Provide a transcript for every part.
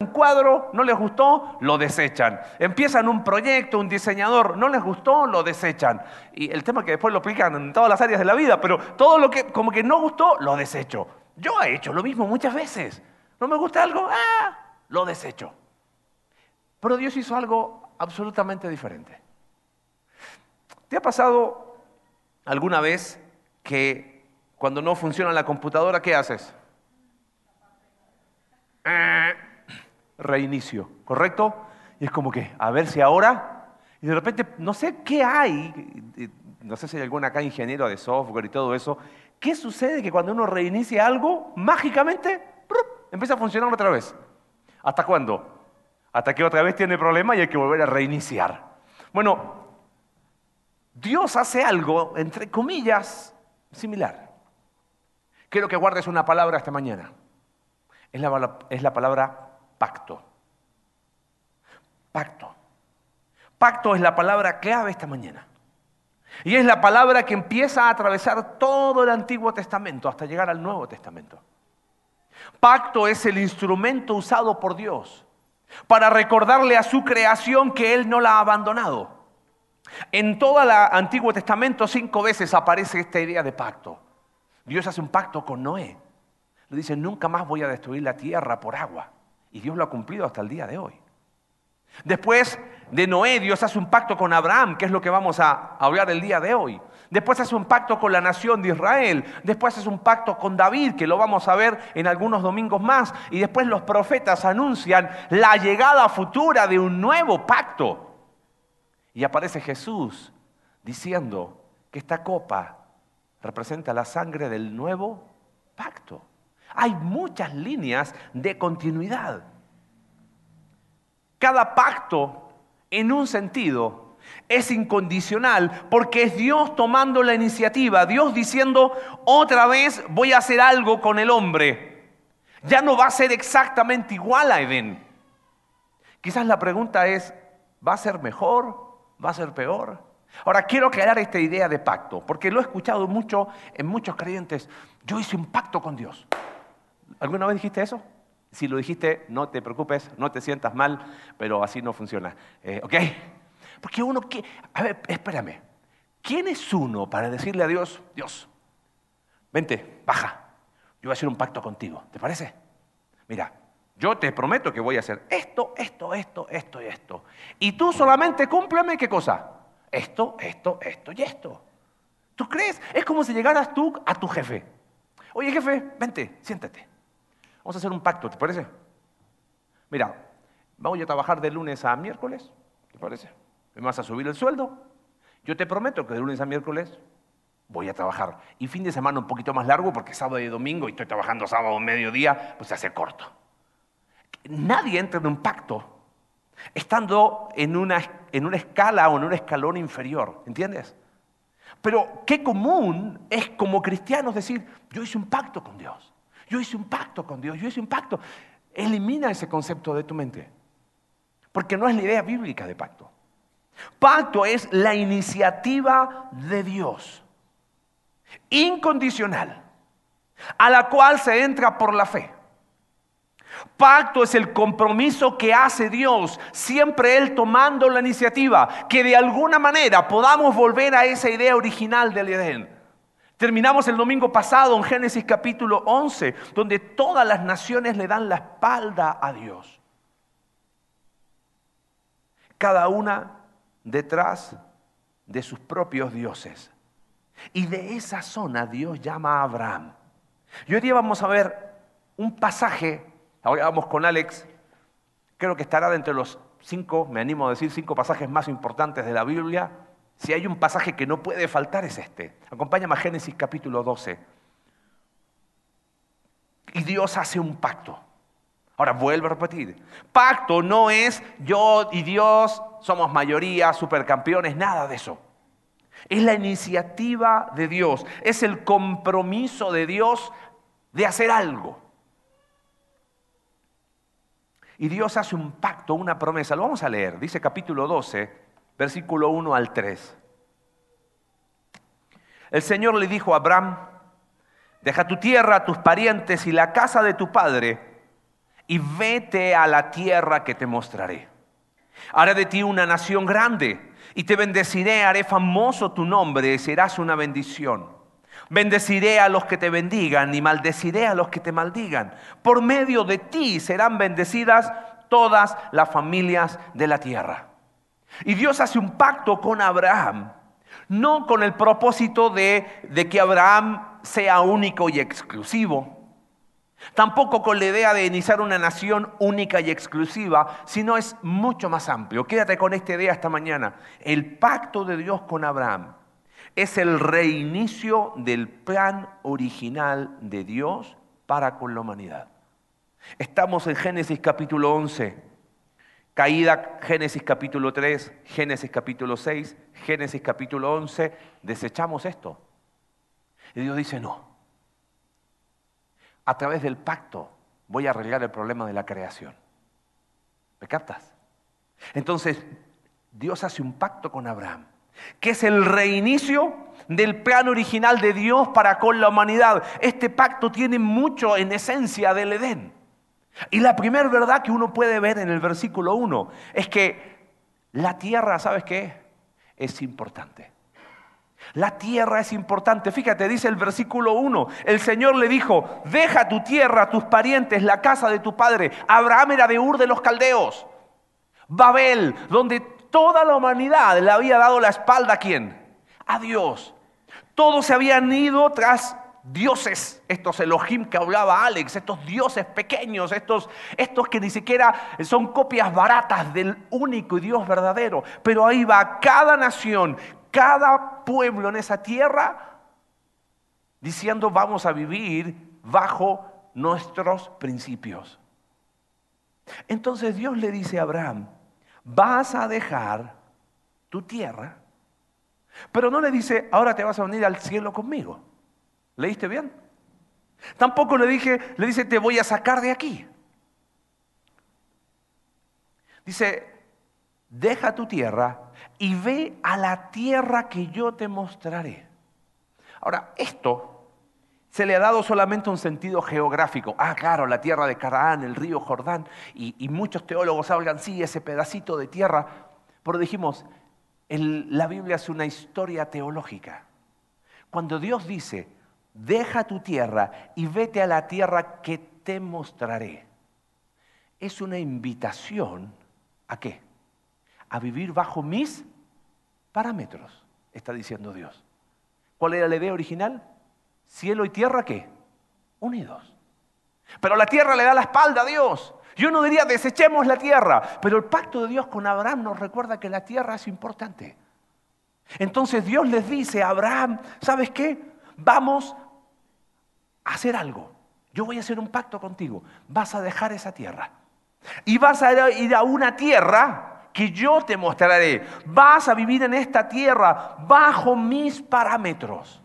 un cuadro, no les gustó, lo desechan. Empiezan un proyecto, un diseñador, no les gustó, lo desechan. Y el tema es que después lo aplican en todas las áreas de la vida, pero todo lo que como que no gustó, lo desecho. Yo he hecho lo mismo muchas veces. No me gusta algo, ah, lo desecho. Pero Dios hizo algo absolutamente diferente. ¿Te ha pasado alguna vez que cuando no funciona la computadora, ¿qué haces? Eh, reinicio, ¿correcto? Y es como que, a ver si ahora, y de repente, no sé qué hay, no sé si hay algún acá ingeniero de software y todo eso, ¿qué sucede que cuando uno reinicia algo, mágicamente, empieza a funcionar otra vez? ¿Hasta cuándo? Hasta que otra vez tiene problema y hay que volver a reiniciar. Bueno, Dios hace algo, entre comillas, similar. Quiero que guardes una palabra esta mañana. Es la, es la palabra pacto. Pacto. Pacto es la palabra clave esta mañana. Y es la palabra que empieza a atravesar todo el Antiguo Testamento hasta llegar al Nuevo Testamento. Pacto es el instrumento usado por Dios para recordarle a su creación que Él no la ha abandonado. En todo el Antiguo Testamento cinco veces aparece esta idea de pacto. Dios hace un pacto con Noé. Le dice, nunca más voy a destruir la tierra por agua. Y Dios lo ha cumplido hasta el día de hoy. Después de Noé, Dios hace un pacto con Abraham, que es lo que vamos a hablar el día de hoy. Después hace un pacto con la nación de Israel. Después hace un pacto con David, que lo vamos a ver en algunos domingos más. Y después los profetas anuncian la llegada futura de un nuevo pacto. Y aparece Jesús diciendo que esta copa representa la sangre del nuevo pacto. Hay muchas líneas de continuidad. Cada pacto, en un sentido, es incondicional porque es Dios tomando la iniciativa, Dios diciendo, otra vez voy a hacer algo con el hombre. Ya no va a ser exactamente igual a Edén. Quizás la pregunta es, ¿va a ser mejor? ¿Va a ser peor? Ahora quiero aclarar esta idea de pacto, porque lo he escuchado mucho en muchos creyentes. Yo hice un pacto con Dios. ¿Alguna vez dijiste eso? Si lo dijiste, no te preocupes, no te sientas mal, pero así no funciona. Eh, ¿Ok? Porque uno, a ver, espérame. ¿Quién es uno para decirle a Dios, Dios, vente, baja, yo voy a hacer un pacto contigo, ¿te parece? Mira, yo te prometo que voy a hacer esto, esto, esto, esto y esto. Y tú solamente cúmpleme qué cosa? Esto, esto, esto y esto. ¿Tú crees? Es como si llegaras tú a tu jefe. Oye jefe, vente, siéntate. Vamos a hacer un pacto, ¿te parece? Mira, vamos a trabajar de lunes a miércoles, ¿te parece? Me vas a subir el sueldo. Yo te prometo que de lunes a miércoles voy a trabajar. Y fin de semana un poquito más largo porque sábado y domingo y estoy trabajando sábado mediodía, pues se hace corto. Nadie entra en un pacto estando en una, en una escala o en un escalón inferior, ¿entiendes? Pero qué común es como cristianos decir, yo hice un pacto con Dios. Yo hice un pacto con Dios, yo hice un pacto. Elimina ese concepto de tu mente. Porque no es la idea bíblica de pacto. Pacto es la iniciativa de Dios, incondicional, a la cual se entra por la fe. Pacto es el compromiso que hace Dios, siempre Él tomando la iniciativa, que de alguna manera podamos volver a esa idea original del Edén. Terminamos el domingo pasado en Génesis capítulo 11, donde todas las naciones le dan la espalda a Dios. Cada una detrás de sus propios dioses. Y de esa zona Dios llama a Abraham. Y hoy día vamos a ver un pasaje, ahora vamos con Alex, creo que estará de entre los cinco, me animo a decir, cinco pasajes más importantes de la Biblia si hay un pasaje que no puede faltar es este. Acompáñame a Génesis capítulo 12. Y Dios hace un pacto. Ahora vuelvo a repetir. Pacto no es yo y Dios somos mayoría, supercampeones, nada de eso. Es la iniciativa de Dios, es el compromiso de Dios de hacer algo. Y Dios hace un pacto, una promesa. Lo vamos a leer. Dice capítulo 12, versículo 1 al 3. El Señor le dijo a Abraham, deja tu tierra, tus parientes y la casa de tu padre, y vete a la tierra que te mostraré. Haré de ti una nación grande y te bendeciré, haré famoso tu nombre y serás una bendición. Bendeciré a los que te bendigan y maldeciré a los que te maldigan. Por medio de ti serán bendecidas todas las familias de la tierra. Y Dios hace un pacto con Abraham, no con el propósito de, que Abraham sea único y exclusivo, Tampoco con la idea de iniciar una nación única y exclusiva, sino es mucho más amplio. Quédate con esta idea esta mañana. El pacto de Dios con Abraham es el reinicio del plan original de Dios para con la humanidad. Estamos en Génesis capítulo 11, caída Génesis capítulo 3, Génesis capítulo 6, Génesis capítulo 11, desechamos esto. Y Dios dice, no, a través del pacto voy a arreglar el problema de la creación. ¿Me captas? Entonces, Dios hace un pacto con Abraham, que es el reinicio del plan original de Dios para con la humanidad. Este pacto tiene mucho en esencia del Edén. Y la primera verdad que uno puede ver en el versículo 1 es que la tierra, ¿sabes qué? Es importante. La tierra es importante. Fíjate, dice el versículo 1, el Señor le dijo, deja tu tierra, tus parientes, la casa de tu padre. Abraham era de Ur de los Caldeos. Babel, donde toda la humanidad le había dado la espalda a quién? A Dios. Todos se habían ido tras dioses, estos Elohim que hablaba Alex, estos dioses pequeños, estos, estos que ni siquiera son copias baratas del único Dios verdadero. Pero ahí va cada nación, cada pueblo en esa tierra diciendo vamos a vivir bajo nuestros principios. Entonces Dios le dice a Abraham, vas a dejar tu tierra, pero no le dice, ahora te vas a venir al cielo conmigo. ¿Leíste bien? Tampoco le dije, le dice, te voy a sacar de aquí. Dice, deja tu tierra y ve a la tierra que yo te mostraré. Ahora, esto se le ha dado solamente un sentido geográfico. Ah, claro, la tierra de Caraán, el río Jordán, y, muchos teólogos hablan, sí, ese pedacito de tierra. Pero dijimos, la Biblia es una historia teológica. Cuando Dios dice, deja tu tierra y vete a la tierra que te mostraré, es una invitación a qué? a vivir bajo mis parámetros, está diciendo Dios. ¿Cuál era la idea original? Cielo y tierra, ¿qué? Unidos. Pero la tierra le da la espalda a Dios. Yo no diría desechemos la tierra, pero el pacto de Dios con Abraham nos recuerda que la tierra es importante. Entonces Dios les dice a Abraham, ¿sabes qué? Vamos a hacer algo. Yo voy a hacer un pacto contigo. Vas a dejar esa tierra. Y vas a ir a una tierra que yo te mostraré. Vas a vivir en esta tierra bajo mis parámetros.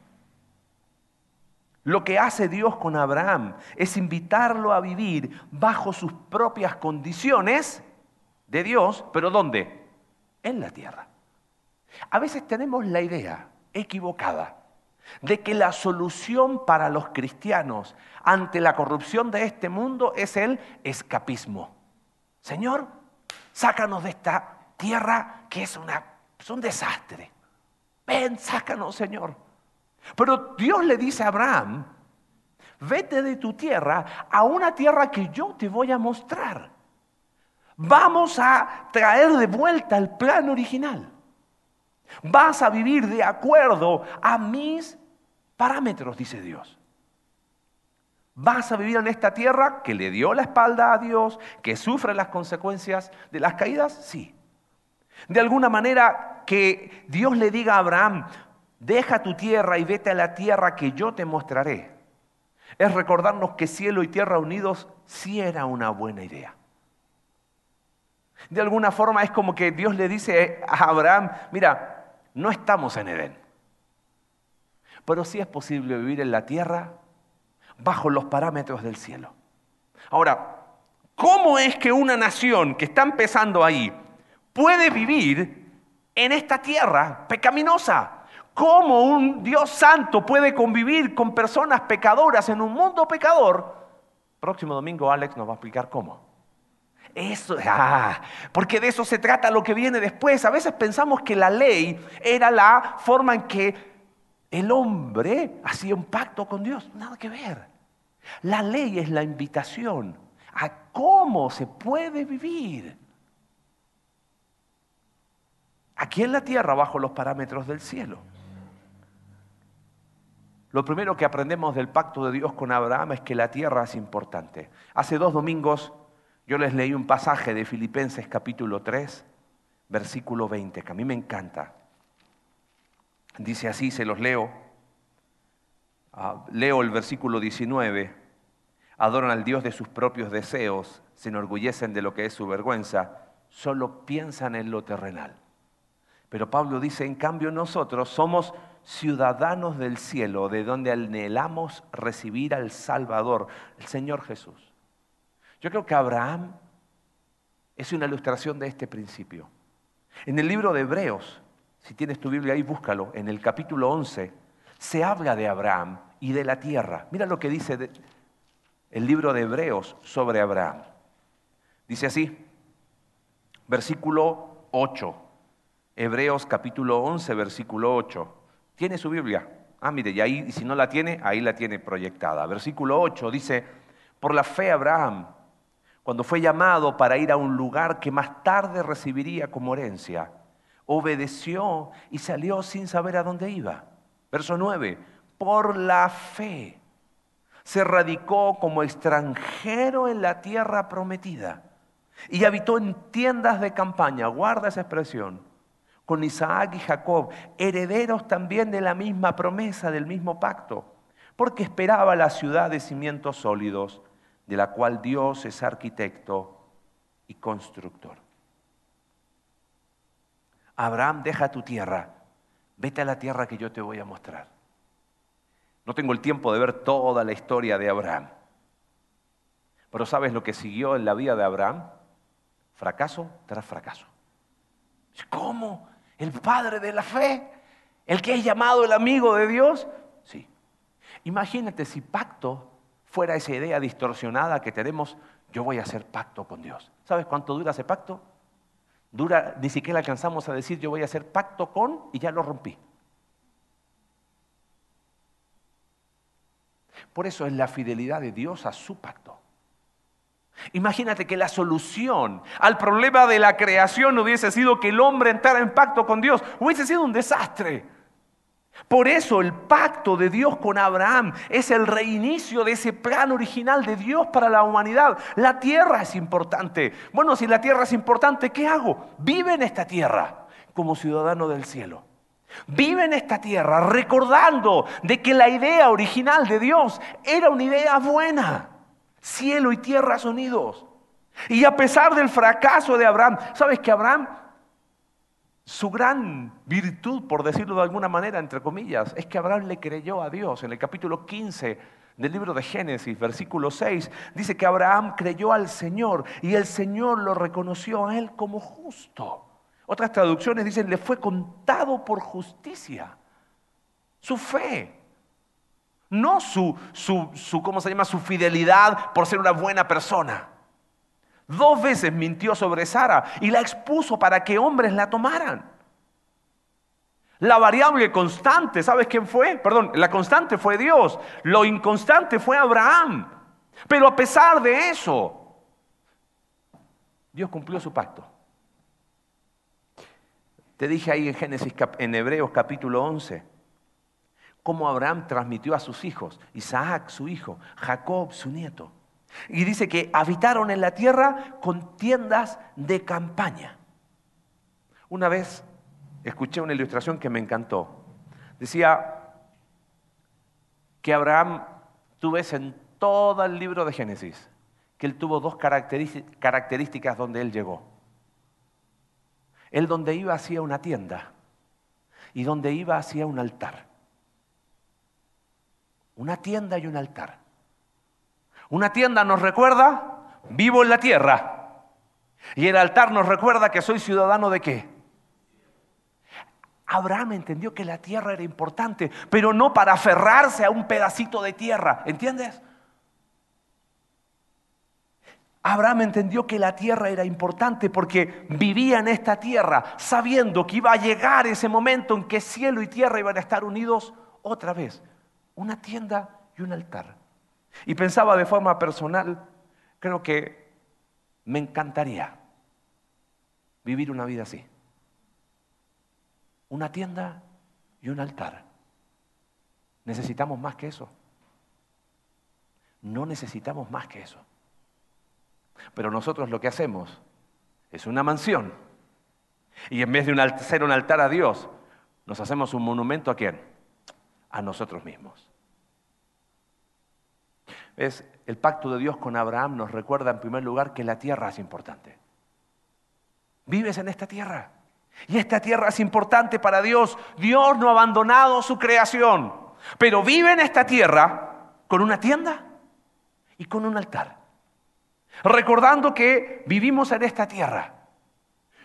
Lo que hace Dios con Abraham es invitarlo a vivir bajo sus propias condiciones de Dios, pero ¿dónde? En la tierra. A veces tenemos la idea equivocada de que la solución para los cristianos ante la corrupción de este mundo es el escapismo. Señor, sácanos de esta tierra que es, una, es un desastre. Ven, sácanos, Señor. Pero Dios le dice a Abraham, vete de tu tierra a una tierra que yo te voy a mostrar. Vamos a traer de vuelta el plan original. Vas a vivir de acuerdo a mis parámetros, dice Dios. ¿Vas a vivir en esta tierra que le dio la espalda a Dios, que sufre las consecuencias de las caídas? Sí. De alguna manera que Dios le diga a Abraham, deja tu tierra y vete a la tierra que yo te mostraré. Es recordarnos que cielo y tierra unidos sí era una buena idea. De alguna forma es como que Dios le dice a Abraham, mira, no estamos en Edén, pero sí es posible vivir en la tierra bajo los parámetros del cielo. Ahora, ¿cómo es que una nación que está empezando ahí puede vivir en esta tierra pecaminosa? ¿Cómo un Dios santo puede convivir con personas pecadoras en un mundo pecador? Próximo domingo Alex nos va a explicar cómo. Eso, ah, porque de eso se trata lo que viene después. A veces pensamos que la ley era la forma en que el hombre hacía un pacto con Dios. Nada que ver. La ley es la invitación a cómo se puede vivir aquí en la tierra bajo los parámetros del cielo. Lo primero que aprendemos del pacto de Dios con Abraham es que la tierra es importante. Hace dos domingos yo les leí un pasaje de Filipenses capítulo 3, versículo 20, que a mí me encanta. Dice así, se los leo. Ah, leo el versículo 19. Adoran al Dios de sus propios deseos, se enorgullecen de lo que es su vergüenza, solo piensan en lo terrenal. Pero Pablo dice, en cambio nosotros somos ciudadanos del cielo, de donde anhelamos recibir al Salvador, el Señor Jesús. Yo creo que Abraham es una ilustración de este principio. En el libro de Hebreos, si tienes tu Biblia ahí, búscalo, en el capítulo 11, se habla de Abraham y de la tierra. Mira lo que dice el libro de Hebreos sobre Abraham. Dice así, versículo 8, Hebreos capítulo 11, versículo 8. ¿Tiene su Biblia? Ah, mire, y ahí, si no la tiene, ahí la tiene proyectada. Versículo 8 dice, por la fe Abraham cuando fue llamado para ir a un lugar que más tarde recibiría como herencia, obedeció y salió sin saber a dónde iba. Verso 9, por la fe se radicó como extranjero en la tierra prometida y habitó en tiendas de campaña, guarda esa expresión, con Isaac y Jacob, herederos también de la misma promesa, del mismo pacto, porque esperaba la ciudad de cimientos sólidos de la cual Dios es arquitecto y constructor. Abraham, deja tu tierra, vete a la tierra que yo te voy a mostrar. No tengo el tiempo de ver toda la historia de Abraham, pero ¿sabes lo que siguió en la vida de Abraham? Fracaso tras fracaso. ¿Cómo? ¿El padre de la fe? ¿El que es llamado el amigo de Dios? Sí. Imagínate si pacto fuera esa idea distorsionada que tenemos, yo voy a hacer pacto con Dios. ¿Sabes cuánto dura ese pacto? Dura, ni siquiera alcanzamos a decir yo voy a hacer pacto con y ya lo rompí. Por eso es la fidelidad de Dios a su pacto. Imagínate que la solución al problema de la creación hubiese sido que el hombre entrara en pacto con Dios. Hubiese sido un desastre. Por eso el pacto de Dios con Abraham es el reinicio de ese plan original de Dios para la humanidad. La tierra es importante. Bueno, si la tierra es importante, ¿qué hago? Vive en esta tierra como ciudadano del cielo. Vive en esta tierra recordando de que la idea original de Dios era una idea buena. Cielo y tierra unidos. Y a pesar del fracaso de Abraham, ¿sabes que Abraham su gran virtud, por decirlo de alguna manera, entre comillas, es que Abraham le creyó a Dios. En el capítulo 15 del libro de Génesis, versículo 6, dice que Abraham creyó al Señor y el Señor lo reconoció a él como justo. Otras traducciones dicen, le fue contado por justicia. Su fe, no su, su, su, ¿cómo se llama? Su fidelidad por ser una buena persona. Dos veces mintió sobre Sara y la expuso para que hombres la tomaran. La variable constante, ¿sabes quién fue? Perdón, la constante fue Dios. Lo inconstante fue Abraham. Pero a pesar de eso, Dios cumplió su pacto. Te dije ahí en Génesis, en Hebreos capítulo 11, cómo Abraham transmitió a sus hijos, Isaac su hijo, Jacob su nieto. Y dice que habitaron en la tierra con tiendas de campaña. Una vez escuché una ilustración que me encantó. Decía que Abraham, tú ves en todo el libro de Génesis, que él tuvo dos características donde él llegó. Él donde iba hacía una tienda y donde iba hacía un altar. Una tienda y un altar. Una tienda nos recuerda, vivo en la tierra. Y el altar nos recuerda que soy ciudadano de qué? Abraham entendió que la tierra era importante, pero no para aferrarse a un pedacito de tierra, ¿entiendes? Abraham entendió que la tierra era importante porque vivía en esta tierra sabiendo que iba a llegar ese momento en que cielo y tierra iban a estar unidos otra vez. Una tienda y un altar. Y pensaba de forma personal, creo que me encantaría vivir una vida así. Una tienda y un altar. Necesitamos más que eso. No necesitamos más que eso. Pero nosotros lo que hacemos es una mansión. Y en vez de hacer un altar a Dios, nos hacemos un monumento a quién? A nosotros mismos. ¿Ves? El pacto de Dios con Abraham nos recuerda en primer lugar que la tierra es importante. Vives en esta tierra. Y esta tierra es importante para Dios. Dios no ha abandonado su creación. Pero vive en esta tierra con una tienda y con un altar. Recordando que vivimos en esta tierra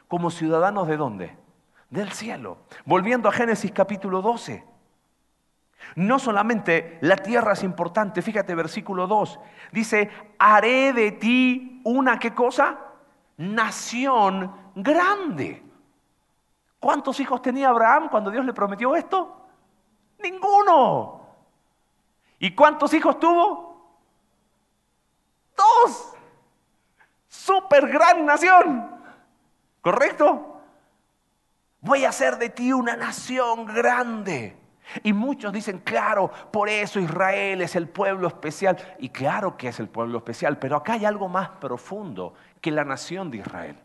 como ciudadanos de dónde? Del cielo. Volviendo a Génesis capítulo 12. No solamente la tierra es importante, fíjate versículo 2, dice, haré de ti una qué cosa? Nación grande. ¿Cuántos hijos tenía Abraham cuando Dios le prometió esto? Ninguno. ¿Y cuántos hijos tuvo? Dos super gran nación. ¿Correcto? Voy a hacer de ti una nación grande. Y muchos dicen, claro, por eso Israel es el pueblo especial. Y claro que es el pueblo especial, pero acá hay algo más profundo que la nación de Israel.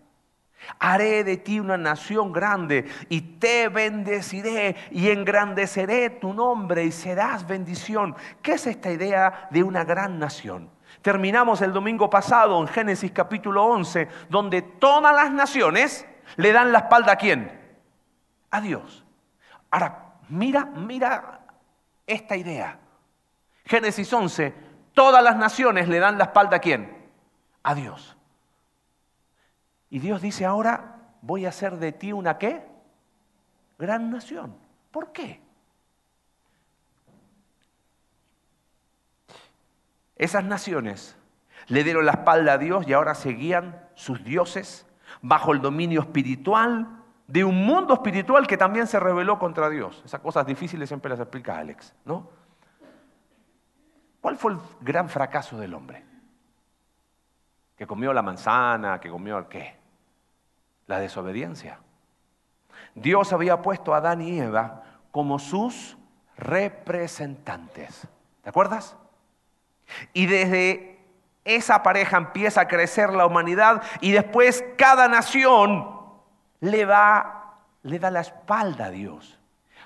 Haré de ti una nación grande y te bendeciré y engrandeceré tu nombre y serás bendición. ¿Qué es esta idea de una gran nación? Terminamos el domingo pasado en Génesis capítulo 11, donde todas las naciones le dan la espalda a quién? A Dios. Ahora, mira, mira esta idea. Génesis 11, todas las naciones le dan la espalda a quién? A Dios. Y Dios dice ahora, voy a hacer de ti una qué? Gran nación. ¿Por qué? Esas naciones le dieron la espalda a Dios y ahora seguían sus dioses bajo el dominio espiritual de un mundo espiritual que también se rebeló contra Dios. Esas cosas difíciles siempre las explica Alex, ¿no? ¿Cuál fue el gran fracaso del hombre? Que comió la manzana, que comió qué? La desobediencia. Dios había puesto a Adán y Eva como sus representantes. ¿Te acuerdas? Y desde esa pareja empieza a crecer la humanidad y después cada nación le, va, le da la espalda a Dios,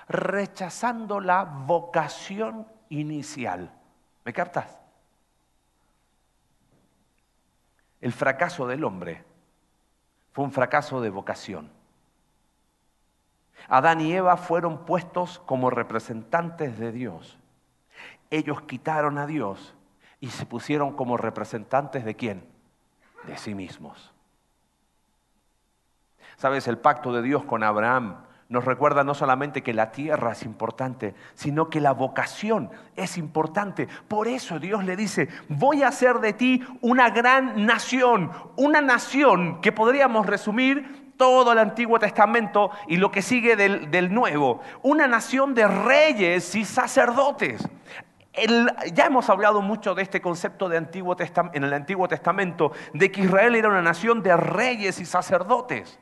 rechazando la vocación inicial. ¿Me captas? El fracaso del hombre fue un fracaso de vocación. Adán y Eva fueron puestos como representantes de Dios. Ellos quitaron a Dios y se pusieron como representantes de quién? De sí mismos. Sabes, el pacto de Dios con Abraham nos recuerda no solamente que la tierra es importante, sino que la vocación es importante. Por eso Dios le dice, voy a hacer de ti una gran nación, una nación que podríamos resumir todo el Antiguo Testamento y lo que sigue del, del Nuevo, una nación de reyes y sacerdotes. Ya hemos hablado mucho de este concepto de Antiguo en el Antiguo Testamento, de que Israel era una nación de reyes y sacerdotes,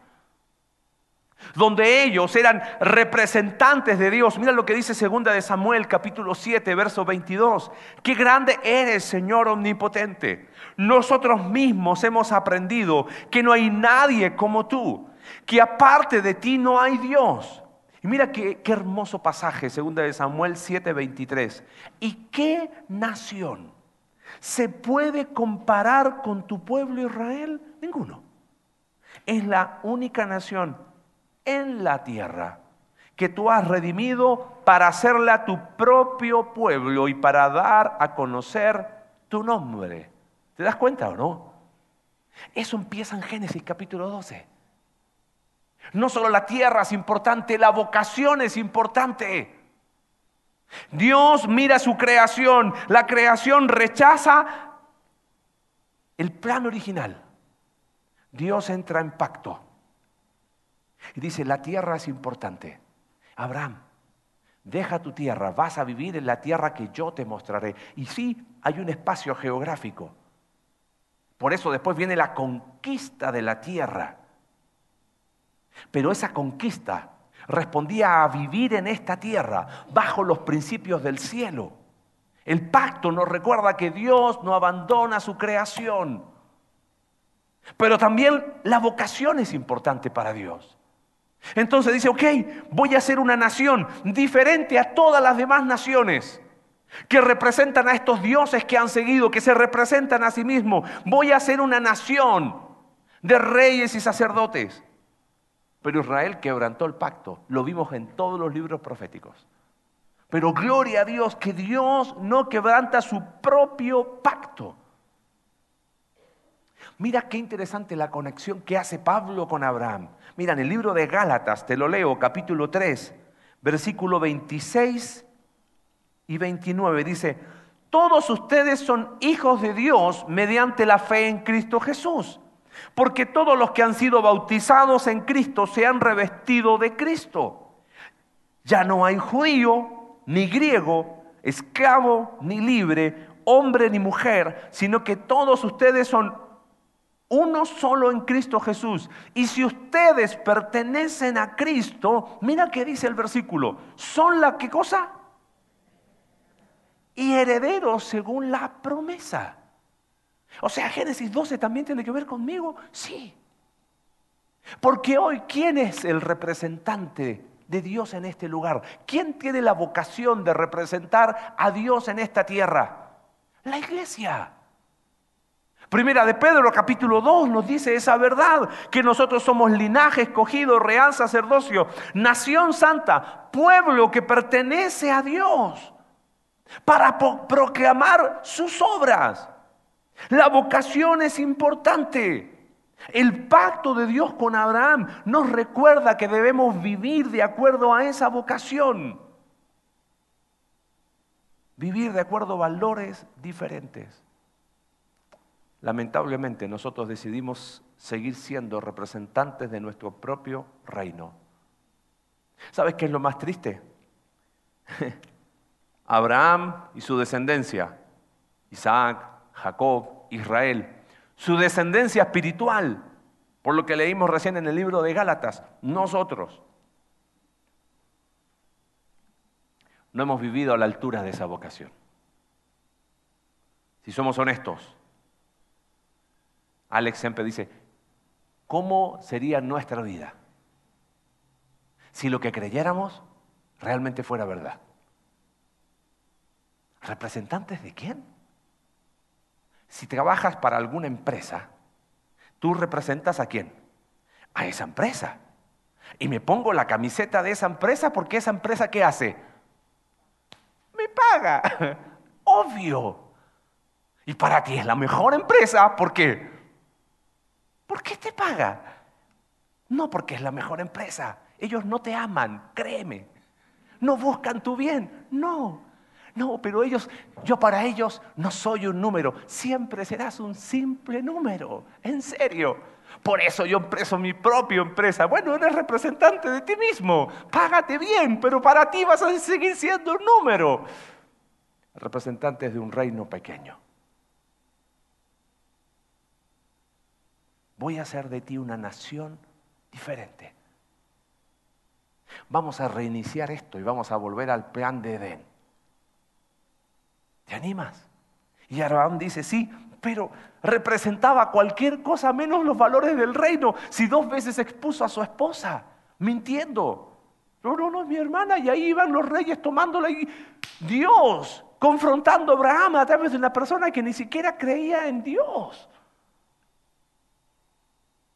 donde ellos eran representantes de Dios. Mira lo que dice segunda de Samuel capítulo 7, verso 22. Qué grande eres, Señor omnipotente. Nosotros mismos hemos aprendido que no hay nadie como tú, que aparte de ti no hay Dios mira qué, qué hermoso pasaje, segunda de Samuel 7:23. ¿Y qué nación se puede comparar con tu pueblo Israel? Ninguno. Es la única nación en la tierra que tú has redimido para hacerla tu propio pueblo y para dar a conocer tu nombre. ¿Te das cuenta o no? Eso empieza en Génesis capítulo 12. No solo la tierra es importante, la vocación es importante. Dios mira su creación, la creación rechaza el plan original. Dios entra en pacto y dice, la tierra es importante. Abraham, deja tu tierra, vas a vivir en la tierra que yo te mostraré. Y sí, hay un espacio geográfico. Por eso después viene la conquista de la tierra. Pero esa conquista respondía a vivir en esta tierra bajo los principios del cielo. El pacto nos recuerda que Dios no abandona su creación. Pero también la vocación es importante para Dios. Entonces dice, ok, voy a ser una nación diferente a todas las demás naciones que representan a estos dioses que han seguido, que se representan a sí mismos. Voy a ser una nación de reyes y sacerdotes. Pero Israel quebrantó el pacto, lo vimos en todos los libros proféticos. Pero gloria a Dios que Dios no quebranta su propio pacto. Mira qué interesante la conexión que hace Pablo con Abraham. Mira, en el libro de Gálatas, te lo leo, capítulo 3, versículo 26 y 29, dice, todos ustedes son hijos de Dios mediante la fe en Cristo Jesús, porque todos los que han sido bautizados en Cristo se han revestido de Cristo. Ya no hay judío, ni griego, esclavo, ni libre, hombre ni mujer, sino que todos ustedes son uno solo en Cristo Jesús. Y si ustedes pertenecen a Cristo, mira qué dice el versículo, son la qué cosa? Y herederos según la promesa. O sea, Génesis 12 también tiene que ver conmigo. Sí. Porque hoy, ¿quién es el representante de Dios en este lugar? ¿Quién tiene la vocación de representar a Dios en esta tierra? La iglesia. Primera de Pedro capítulo 2 nos dice esa verdad, que nosotros somos linaje escogido, real sacerdocio, nación santa, pueblo que pertenece a Dios, para proclamar sus obras. La vocación es importante. El pacto de Dios con Abraham nos recuerda que debemos vivir de acuerdo a esa vocación. Vivir de acuerdo a valores diferentes. Lamentablemente nosotros decidimos seguir siendo representantes de nuestro propio reino. ¿Sabes qué es lo más triste? Abraham y su descendencia, Isaac, Jacob, Israel, su descendencia espiritual, por lo que leímos recién en el libro de Gálatas, nosotros no hemos vivido a la altura de esa vocación. Si somos honestos, Alex siempre dice, ¿cómo sería nuestra vida si lo que creyéramos realmente fuera verdad? ¿Representantes de quién? Si trabajas para alguna empresa, tú representas a quién? A esa empresa. Y me pongo la camiseta de esa empresa porque esa empresa ¿qué hace? Me paga. Obvio. Y para ti es la mejor empresa ¿por qué? ¿Por qué te paga? No porque es la mejor empresa. Ellos no te aman, créeme. No buscan tu bien, no. No, pero ellos, yo para ellos no soy un número. Siempre serás un simple número. En serio. Por eso yo empreso mi propia empresa. Bueno, eres representante de ti mismo. Págate bien, pero para ti vas a seguir siendo un número. Representantes de un reino pequeño. Voy a hacer de ti una nación diferente. Vamos a reiniciar esto y vamos a volver al plan de Edén. ¿Te animas? Y Abraham dice, sí, pero representaba cualquier cosa menos los valores del reino. Si dos veces expuso a su esposa, mintiendo. No, no, no, mi hermana, y ahí iban los reyes tomándola y Dios confrontando a Abraham a través de una persona que ni siquiera creía en Dios.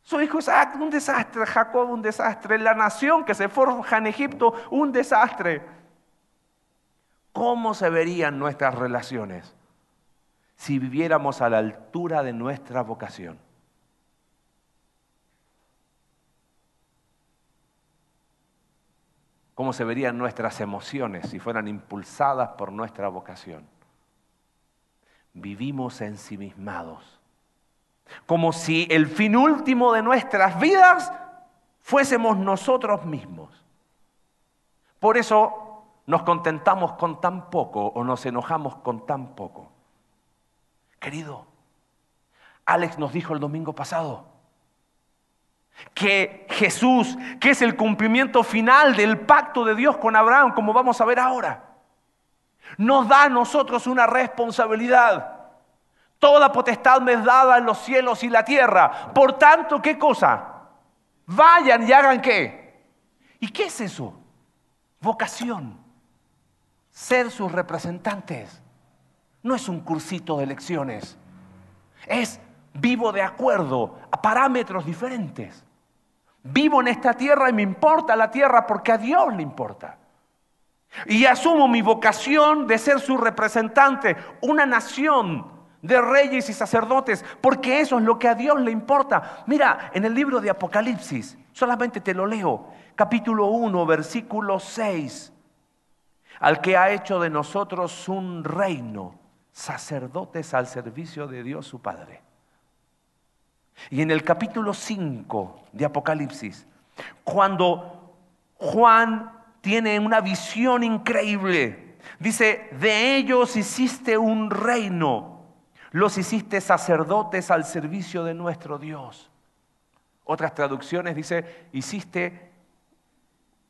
Su hijo Isaac, un desastre. Jacob, un desastre. La nación que se forja en Egipto, un desastre. ¿Cómo se verían nuestras relaciones si viviéramos a la altura de nuestra vocación? ¿Cómo se verían nuestras emociones si fueran impulsadas por nuestra vocación? Vivimos ensimismados como si el fin último de nuestras vidas fuésemos nosotros mismos. Por eso nos contentamos con tan poco o nos enojamos con tan poco. Querido, Alex nos dijo el domingo pasado que Jesús, que es el cumplimiento final del pacto de Dios con Abraham, como vamos a ver ahora, nos da a nosotros una responsabilidad. Toda potestad me es dada en los cielos y la tierra. Por tanto, ¿qué cosa? Vayan y hagan qué. ¿Y qué es eso? Vocación. Ser sus representantes. No es un cursito de lecciones. Es vivo de acuerdo a parámetros diferentes. Vivo en esta tierra y me importa la tierra porque a Dios le importa. Y asumo mi vocación de ser su representante, una nación de reyes y sacerdotes, porque eso es lo que a Dios le importa. Mira, en el libro de Apocalipsis, solamente te lo leo, capítulo 1, versículo 6, al que ha hecho de nosotros un reino, sacerdotes al servicio de Dios su Padre. Y en el capítulo 5 de Apocalipsis, cuando Juan tiene una visión increíble, dice, de ellos hiciste un reino los hiciste sacerdotes al servicio de nuestro Dios. Otras traducciones dice, hiciste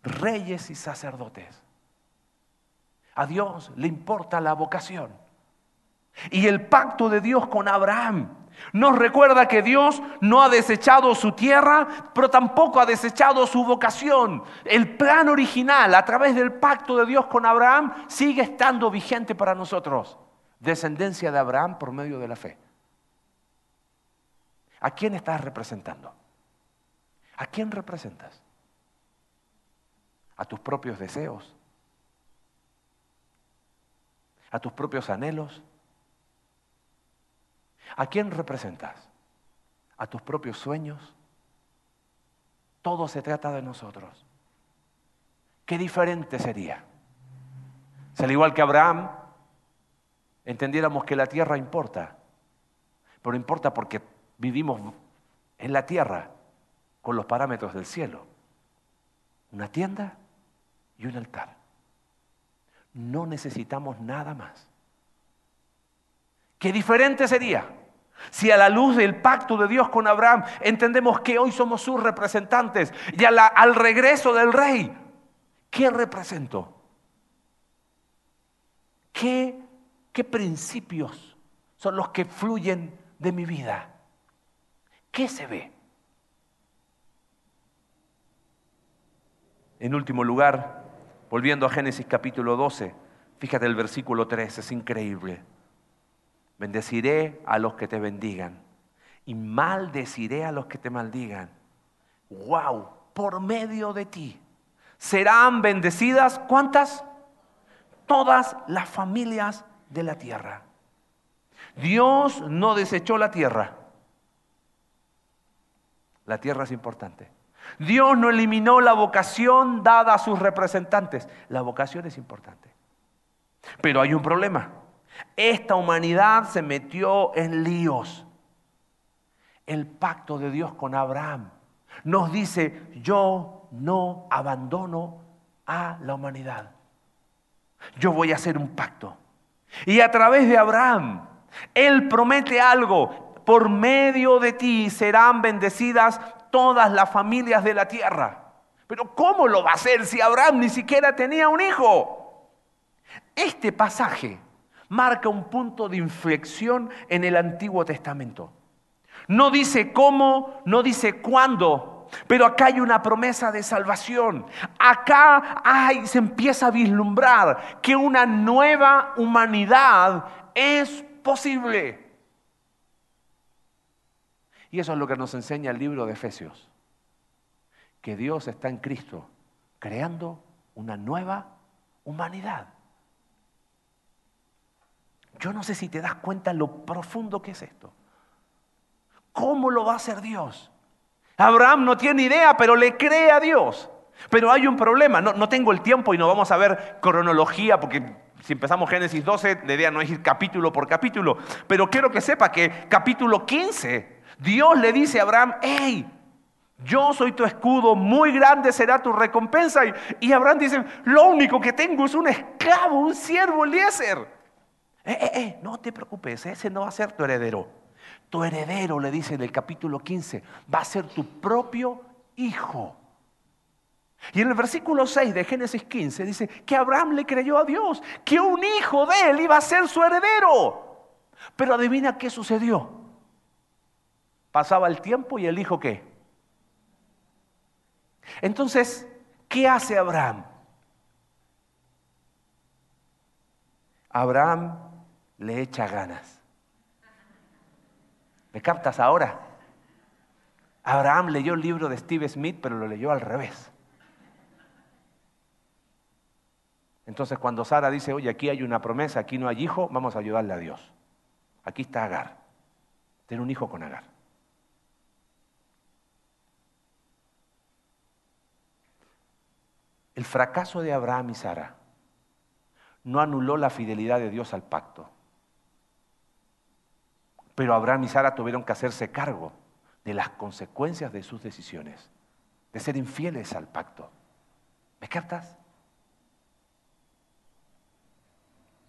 reyes y sacerdotes. A Dios le importa la vocación. Y el pacto de Dios con Abraham nos recuerda que Dios no ha desechado su tierra, pero tampoco ha desechado su vocación. El plan original a través del pacto de Dios con Abraham sigue estando vigente para nosotros descendencia de Abraham por medio de la fe. ¿A quién estás representando? ¿A quién representas? ¿A tus propios deseos? ¿A tus propios anhelos? ¿A quién representas? ¿A tus propios sueños? Todo se trata de nosotros. ¿Qué diferente sería? Si al igual que Abraham, entendiéramos que la tierra importa, pero importa porque vivimos en la tierra con los parámetros del cielo. Una tienda y un altar. No necesitamos nada más. Qué diferente sería si a la luz del pacto de Dios con Abraham entendemos que hoy somos sus representantes y al regreso del rey, ¿qué represento? ¿Qué ¿Qué principios son los que fluyen de mi vida? ¿Qué se ve? En último lugar, volviendo a Génesis capítulo 12, fíjate el versículo 3, es increíble. Bendeciré a los que te bendigan y maldeciré a los que te maldigan. ¡Wow! Por medio de ti serán bendecidas, ¿cuántas? Todas las familias de la tierra. Dios no desechó la tierra. La tierra es importante. Dios no eliminó la vocación dada a sus representantes. La vocación es importante. Pero hay un problema. Esta humanidad se metió en líos. El pacto de Dios con Abraham nos dice, yo no abandono a la humanidad. Yo voy a hacer un pacto. Y a través de Abraham, Él promete algo. Por medio de ti serán bendecidas todas las familias de la tierra. Pero ¿cómo lo va a hacer si Abraham ni siquiera tenía un hijo? Este pasaje marca un punto de inflexión en el Antiguo Testamento. No dice cómo, no dice cuándo, pero acá hay una promesa de salvación. Acá hay, se empieza a vislumbrar que una nueva humanidad es posible. Y eso es lo que nos enseña el libro de Efesios. Que Dios está en Cristo creando una nueva humanidad. Yo no sé si te das cuenta lo profundo que es esto. ¿Cómo lo va a hacer Dios? Abraham no tiene idea, pero le cree a Dios. Pero hay un problema, no, tengo el tiempo y no vamos a ver cronología porque si empezamos Génesis 12, la idea no es ir capítulo por capítulo, pero quiero que sepa que capítulo 15 Dios le dice a Abraham, hey, yo soy tu escudo, muy grande será tu recompensa. Y, Abraham dice, lo único que tengo es un esclavo, un siervo, Eliezer. Eh, eh, eh, no te preocupes, ese no va a ser tu heredero. Tu heredero, le dice en el capítulo 15, va a ser tu propio hijo. Y en el versículo 6 de Génesis 15 dice que Abraham le creyó a Dios, que un hijo de él iba a ser su heredero. Pero adivina qué sucedió. Pasaba el tiempo y el hijo qué? Entonces, ¿qué hace Abraham? Abraham le echa ganas. ¿Me captas ahora? Abraham leyó el libro de Steve Smith, pero lo leyó al revés. Entonces cuando Sara dice, oye, aquí hay una promesa, aquí no hay hijo, vamos a ayudarle a Dios. Aquí está Agar. Tiene un hijo con Agar. El fracaso de Abraham y Sara no anuló la fidelidad de Dios al pacto. Pero Abraham y Sara tuvieron que hacerse cargo de las consecuencias de sus decisiones, de ser infieles al pacto. ¿Me captas?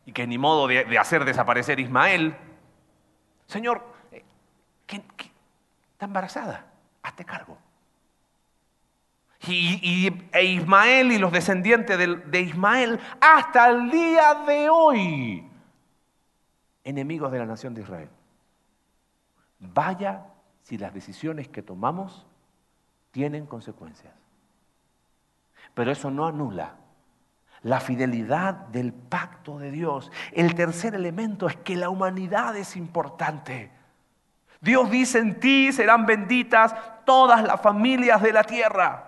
Y que ni modo de, hacer desaparecer Ismael. Señor, eh, está embarazada? Hazte cargo. Y, e Ismael y los descendientes de, de Ismael hasta el día de hoy, enemigos de la nación de Israel. Vaya si las decisiones que tomamos tienen consecuencias. Pero eso no anula la fidelidad del pacto de Dios. El tercer elemento es que la humanidad es importante. Dios dice en ti serán benditas todas las familias de la tierra.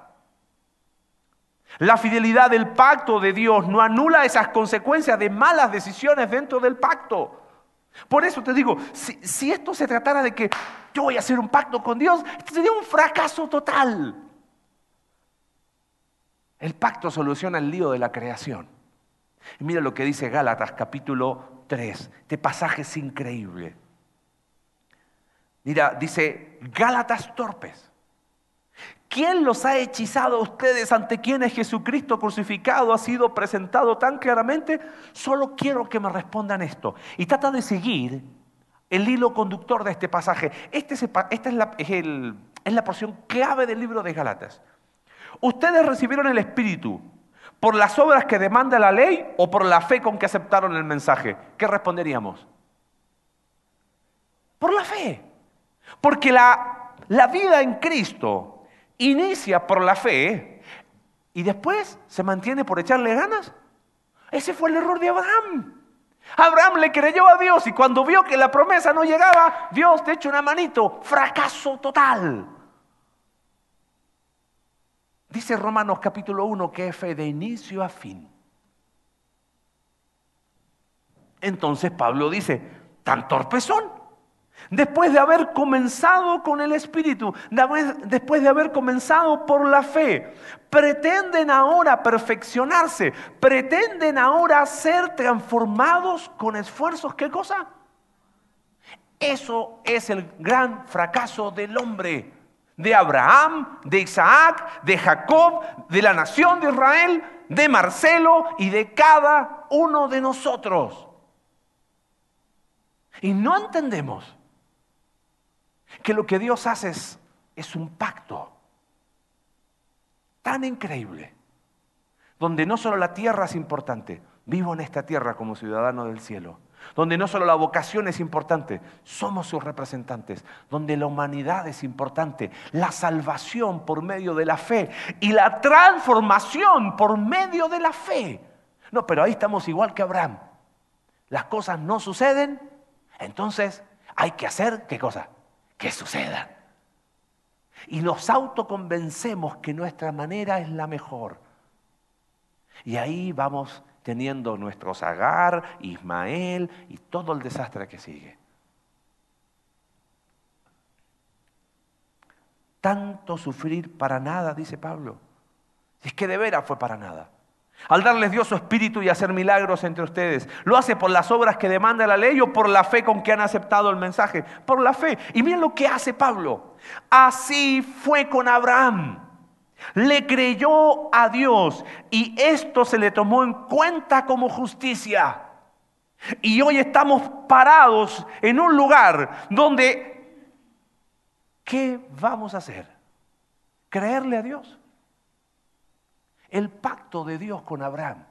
La fidelidad del pacto de Dios no anula esas consecuencias de malas decisiones dentro del pacto. Por eso te digo, si, esto se tratara de que yo voy a hacer un pacto con Dios, sería un fracaso total. El pacto soluciona el lío de la creación. Y mira lo que dice Gálatas capítulo 3. Este pasaje es increíble. Mira, dice Gálatas torpes. ¿Quién los ha hechizado a ustedes ante quienes Jesucristo crucificado ha sido presentado tan claramente? Solo quiero que me respondan esto. Y trata de seguir el hilo conductor de este pasaje. Este esta es la, es la porción clave del libro de Galatas. ¿Ustedes recibieron el Espíritu por las obras que demanda la ley o por la fe con que aceptaron el mensaje? ¿Qué responderíamos? Por la fe. Porque la, la vida en Cristo inicia por la fe y después se mantiene por echarle ganas. Ese fue el error de Abraham. Abraham le creyó a Dios y cuando vio que la promesa no llegaba, Dios te echó una manito. Fracaso total. Dice Romanos capítulo 1 que es fe de inicio a fin. Entonces Pablo dice, tan torpes son. Después de haber comenzado con el Espíritu, después de haber comenzado por la fe, pretenden ahora perfeccionarse, pretenden ahora ser transformados con esfuerzos. ¿Qué cosa? Eso es el gran fracaso del hombre, de Abraham, de Isaac, de Jacob, de la nación de Israel, de Marcelo y de cada uno de nosotros. Y no entendemos que lo que Dios hace es, un pacto tan increíble, donde no solo la tierra es importante, vivo en esta tierra como ciudadano del cielo, donde no solo la vocación es importante, somos sus representantes, donde la humanidad es importante, la salvación por medio de la fe y la transformación por medio de la fe. No, pero ahí estamos igual que Abraham. Las cosas no suceden, entonces hay que hacer, ¿qué cosa? Que sucedan. Y nos autoconvencemos que nuestra manera es la mejor. Y ahí vamos teniendo nuestro Agar, Ismael y todo el desastre que sigue. Tanto sufrir para nada, dice Pablo. Es que de veras fue para nada. Al darles Dios su espíritu y hacer milagros entre ustedes. Lo hace por las obras que demanda la ley o por la fe con que han aceptado el mensaje. Por la fe. Y miren lo que hace Pablo. Así fue con Abraham. Le creyó a Dios y esto se le tomó en cuenta como justicia. Y hoy estamos parados en un lugar donde, ¿qué vamos a hacer? ¿Creerle a Dios? El pacto de Dios con Abraham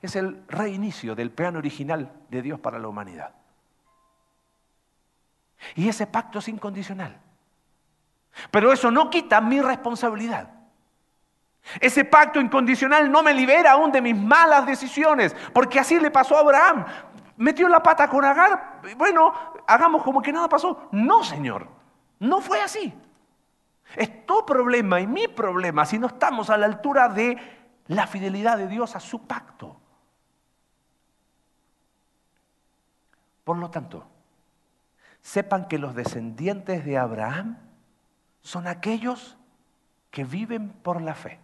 es el reinicio del plan original de Dios para la humanidad. Y ese pacto es incondicional. Pero eso no quita mi responsabilidad. Ese pacto incondicional no me libera aún de mis malas decisiones, porque así le pasó a Abraham. Metió la pata con Agar, bueno, hagamos como que nada pasó. No, Señor, no fue así. Es tu problema y mi problema si no estamos a la altura de la fidelidad de Dios a su pacto. Por lo tanto, sepan que los descendientes de Abraham son aquellos que viven por la fe.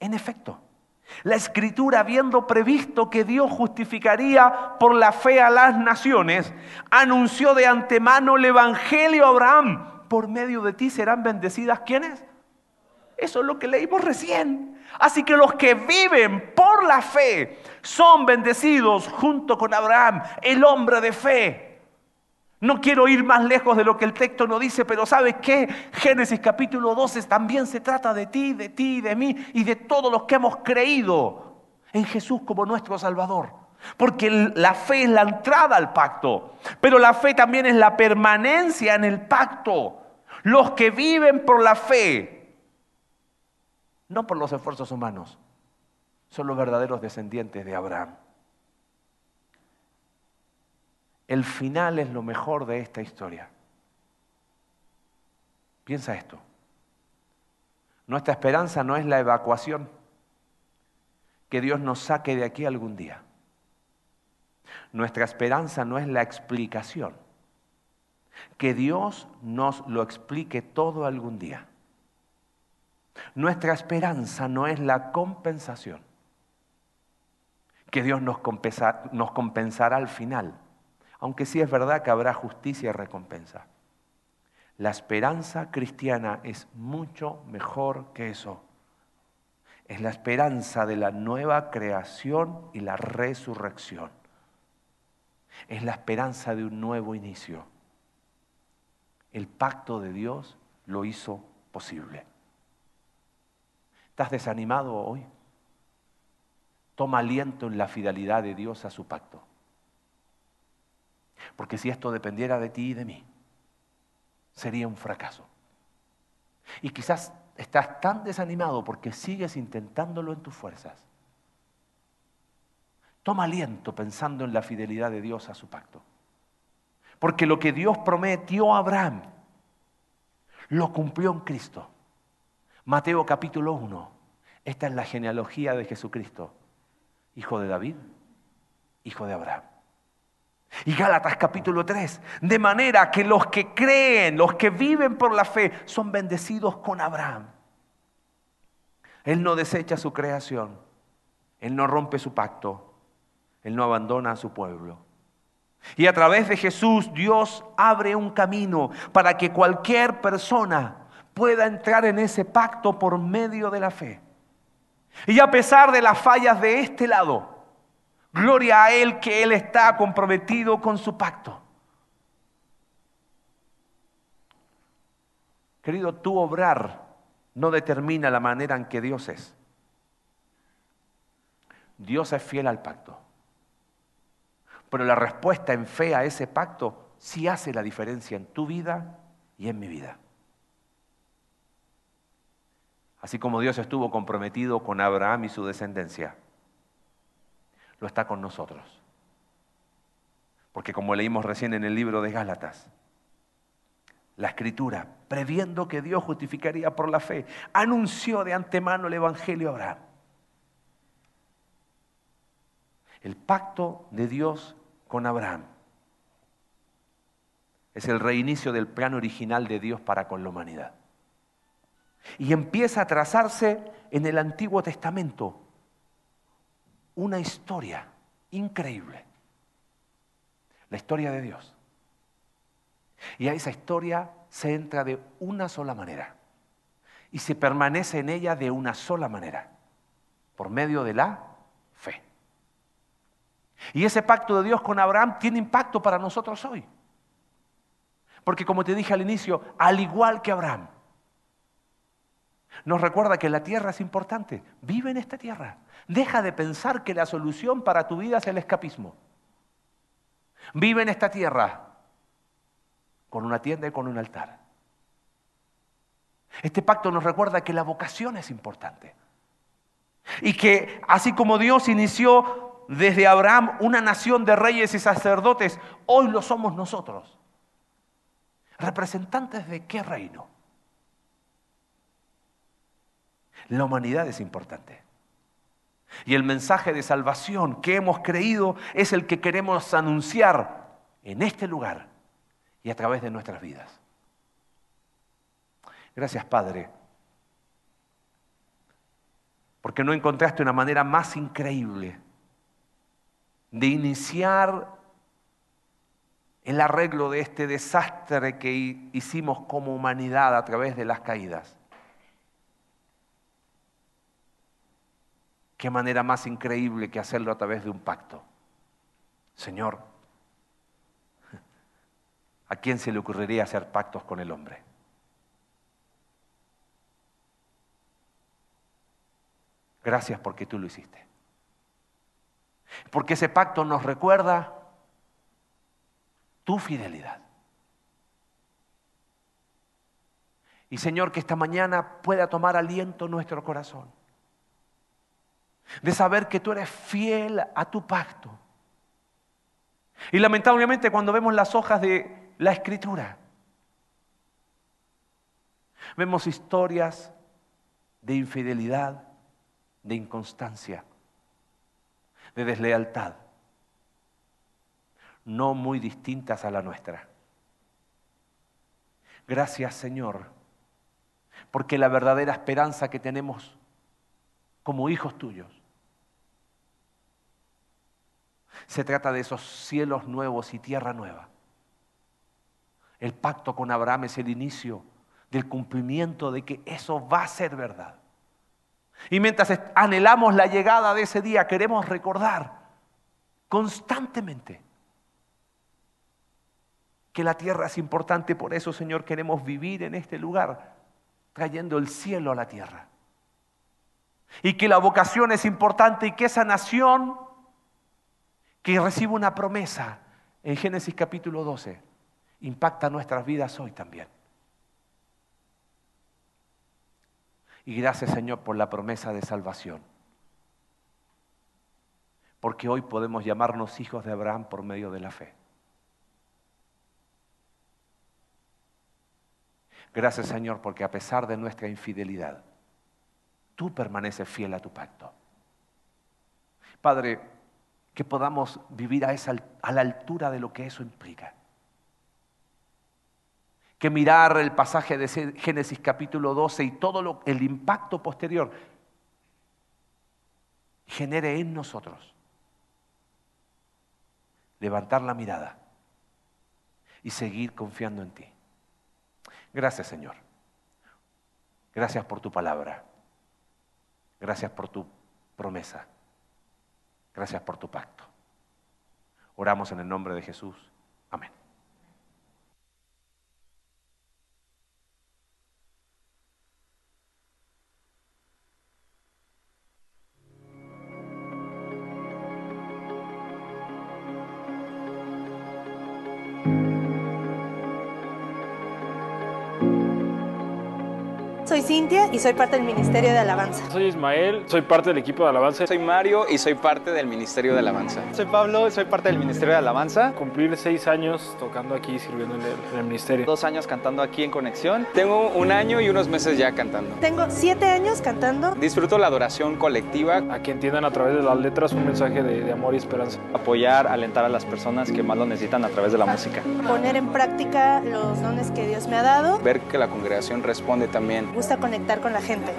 En efecto, la escritura, habiendo previsto que Dios justificaría por la fe a las naciones, anunció de antemano el Evangelio a Abraham por medio de ti serán bendecidas. ¿Quiénes? Eso es lo que leímos recién. Así que los que viven por la fe son bendecidos junto con Abraham, el hombre de fe. No quiero ir más lejos de lo que el texto nos dice, pero ¿sabes qué? Génesis capítulo 12 también se trata de ti, de ti, de mí y de todos los que hemos creído en Jesús como nuestro Salvador. Porque la fe es la entrada al pacto, pero la fe también es la permanencia en el pacto. Los que viven por la fe, no por los esfuerzos humanos, son los verdaderos descendientes de Abraham. El final es lo mejor de esta historia. Piensa esto. Nuestra esperanza no es la evacuación, que Dios nos saque de aquí algún día. Nuestra esperanza no es la explicación. Que Dios nos lo explique todo algún día. Nuestra esperanza no es la compensación. Que Dios nos, compensará al final. Aunque sí es verdad que habrá justicia y recompensa. La esperanza cristiana es mucho mejor que eso. Es la esperanza de la nueva creación y la resurrección es la esperanza de un nuevo inicio. El pacto de Dios lo hizo posible. ¿Estás desanimado hoy? Toma aliento en la fidelidad de Dios a su pacto. Porque si esto dependiera de ti y de mí, sería un fracaso. Y quizás estás tan desanimado porque sigues intentándolo en tus fuerzas Toma aliento pensando en la fidelidad de Dios a su pacto. Porque lo que Dios prometió a Abraham, lo cumplió en Cristo. Mateo capítulo 1. Esta es la genealogía de Jesucristo, hijo de David, hijo de Abraham. Y Gálatas capítulo 3, de manera que los que creen, los que viven por la fe, son bendecidos con Abraham. Él no desecha su creación, Él no rompe su pacto, él no abandona a su pueblo. Y a través de Jesús Dios abre un camino para que cualquier persona pueda entrar en ese pacto por medio de la fe. Y a pesar de las fallas de este lado, gloria a Él que Él está comprometido con su pacto. Querido, tu obrar no determina la manera en que Dios es. Dios es fiel al pacto. Pero la respuesta en fe a ese pacto sí hace la diferencia en tu vida y en mi vida. Así como Dios estuvo comprometido con Abraham y su descendencia, lo está con nosotros. Porque como leímos recién en el libro de Gálatas, la escritura, previendo que Dios justificaría por la fe, anunció de antemano el Evangelio a Abraham. El pacto de Dios con Abraham. Es el reinicio del plan original de Dios para con la humanidad. Y empieza a trazarse en el Antiguo Testamento una historia increíble. La historia de Dios. Y a esa historia se entra de una sola manera. Y se permanece en ella de una sola manera. Por medio de la. Y ese pacto de Dios con Abraham tiene impacto para nosotros hoy. Porque como te dije al inicio, al igual que Abraham, nos recuerda que la tierra es importante. Vive en esta tierra. Deja de pensar que la solución para tu vida es el escapismo. Vive en esta tierra con una tienda y con un altar. Este pacto nos recuerda que la vocación es importante. Y que así como Dios inició desde Abraham una nación de reyes y sacerdotes, hoy lo somos nosotros. ¿Representantes de qué reino? La humanidad es importante. Y el mensaje de salvación que hemos creído es el que queremos anunciar en este lugar y a través de nuestras vidas. Gracias, Padre, porque no encontraste una manera más increíble de iniciar el arreglo de este desastre que hicimos como humanidad a través de las caídas. Qué manera más increíble que hacerlo a través de un pacto. Señor, ¿a quién se le ocurriría hacer pactos con el hombre? Gracias porque tú lo hiciste. Porque ese pacto nos recuerda tu fidelidad. Y Señor, que esta mañana pueda tomar aliento nuestro corazón de saber que tú eres fiel a tu pacto. Y lamentablemente cuando vemos las hojas de la escritura, vemos historias de infidelidad, de inconstancia, de deslealtad, no muy distintas a la nuestra. Gracias Señor, porque la verdadera esperanza que tenemos como hijos tuyos Se trata de esos cielos nuevos y tierra nueva. El pacto con Abraham es el inicio del cumplimiento de que eso va a ser verdad. Y mientras anhelamos la llegada de ese día, queremos recordar constantemente que la tierra es importante. Por eso, Señor, queremos vivir en este lugar, trayendo el cielo a la tierra. Y que la vocación es importante y que esa nación que recibe una promesa en Génesis capítulo 12, impacta nuestras vidas hoy también. Y gracias Señor por la promesa de salvación. Porque hoy podemos llamarnos hijos de Abraham por medio de la fe. Gracias Señor porque a pesar de nuestra infidelidad, tú permaneces fiel a tu pacto. Padre, que podamos vivir a, esa, a la altura de lo que eso implica. Que mirar el pasaje de Génesis capítulo 12 y todo lo, el impacto posterior genere en nosotros levantar la mirada y seguir confiando en ti. Gracias Señor. Gracias por tu palabra. Gracias por tu promesa. Gracias por tu pacto. Oramos en el nombre de Jesús. Soy Cintia y soy parte del Ministerio de Alabanza. Soy Ismael, soy parte del equipo de Alabanza. Soy Mario y soy parte del Ministerio de Alabanza. Soy Pablo, soy parte del Ministerio de Alabanza. Cumplir seis años tocando aquí y sirviendo en el, en el ministerio. Dos años cantando aquí en Conexión. Tengo un año y unos meses ya cantando. Tengo siete años cantando. Disfruto la adoración colectiva. A que entiendan a través de las letras un mensaje de, de amor y esperanza. Apoyar, alentar a las personas que más lo necesitan a través de la música. Poner en práctica los dones que Dios me ha dado. Ver que la congregación responde también gusta conectar con la gente.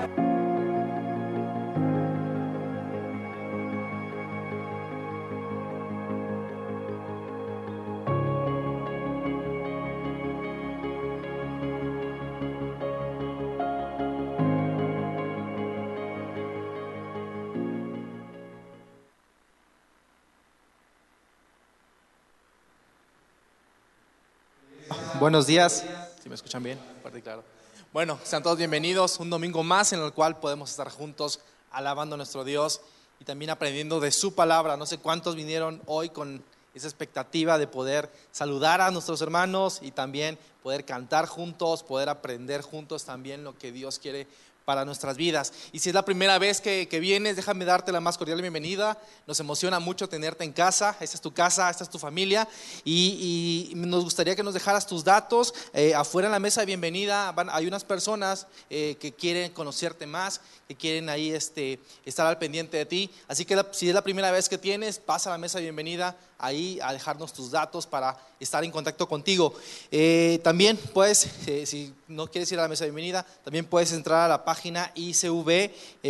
Buenos días. Si me escuchan bien, fuerte y claro. Bueno, sean todos bienvenidos. Un domingo más en el cual podemos estar juntos alabando a nuestro Dios y también aprendiendo de su palabra. No sé cuántos vinieron hoy con esa expectativa de poder saludar a nuestros hermanos y también poder cantar juntos, poder aprender juntos también lo que Dios quiere para nuestras vidas. Y si es la primera vez que, vienes, déjame darte la más cordial bienvenida. Nos emociona mucho tenerte en casa. Esta es tu casa, esta es tu familia. Y, nos gustaría que nos dejaras tus datos. Eh, afuera en la mesa de bienvenida hay unas personas eh, que quieren conocerte más, que quieren ahí este, estar al pendiente de ti. Así que si es la primera vez que tienes, pasa a la mesa de bienvenida ahí a dejarnos tus datos para estar en contacto contigo. Eh, también puedes, eh, si no quieres ir a la mesa de bienvenida, también puedes entrar a la página icv.mx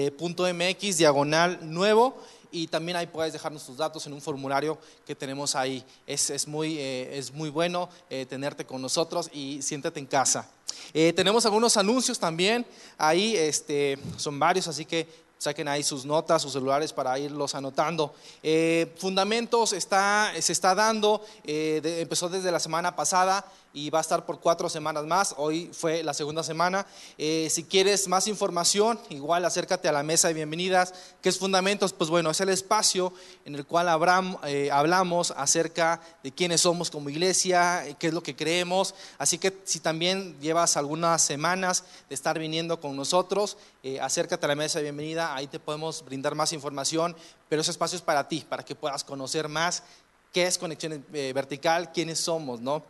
diagonal nuevo y también ahí puedes dejarnos tus datos en un formulario que tenemos ahí. Es, es muy, eh, es muy bueno eh, tenerte con nosotros y siéntate en casa. Eh, tenemos algunos anuncios también, ahí este, son varios, así que saquen ahí sus notas, sus celulares para irlos anotando. Eh, fundamentos está, se está dando, eh, de, empezó desde la semana pasada y va a estar por cuatro semanas más. Hoy fue la segunda semana. Eh, si quieres más información, igual acércate a la mesa de bienvenidas. ¿Qué es Fundamentos? Pues bueno, es el espacio en el cual habrán, eh, hablamos acerca de quiénes somos como iglesia, qué es lo que creemos. Así que si también llevas algunas semanas de estar viniendo con nosotros, eh, acércate a la mesa de bienvenida. Ahí te podemos brindar más información, pero ese espacio es para ti, para que puedas conocer más qué es conexión eh, vertical, quiénes somos, ¿no?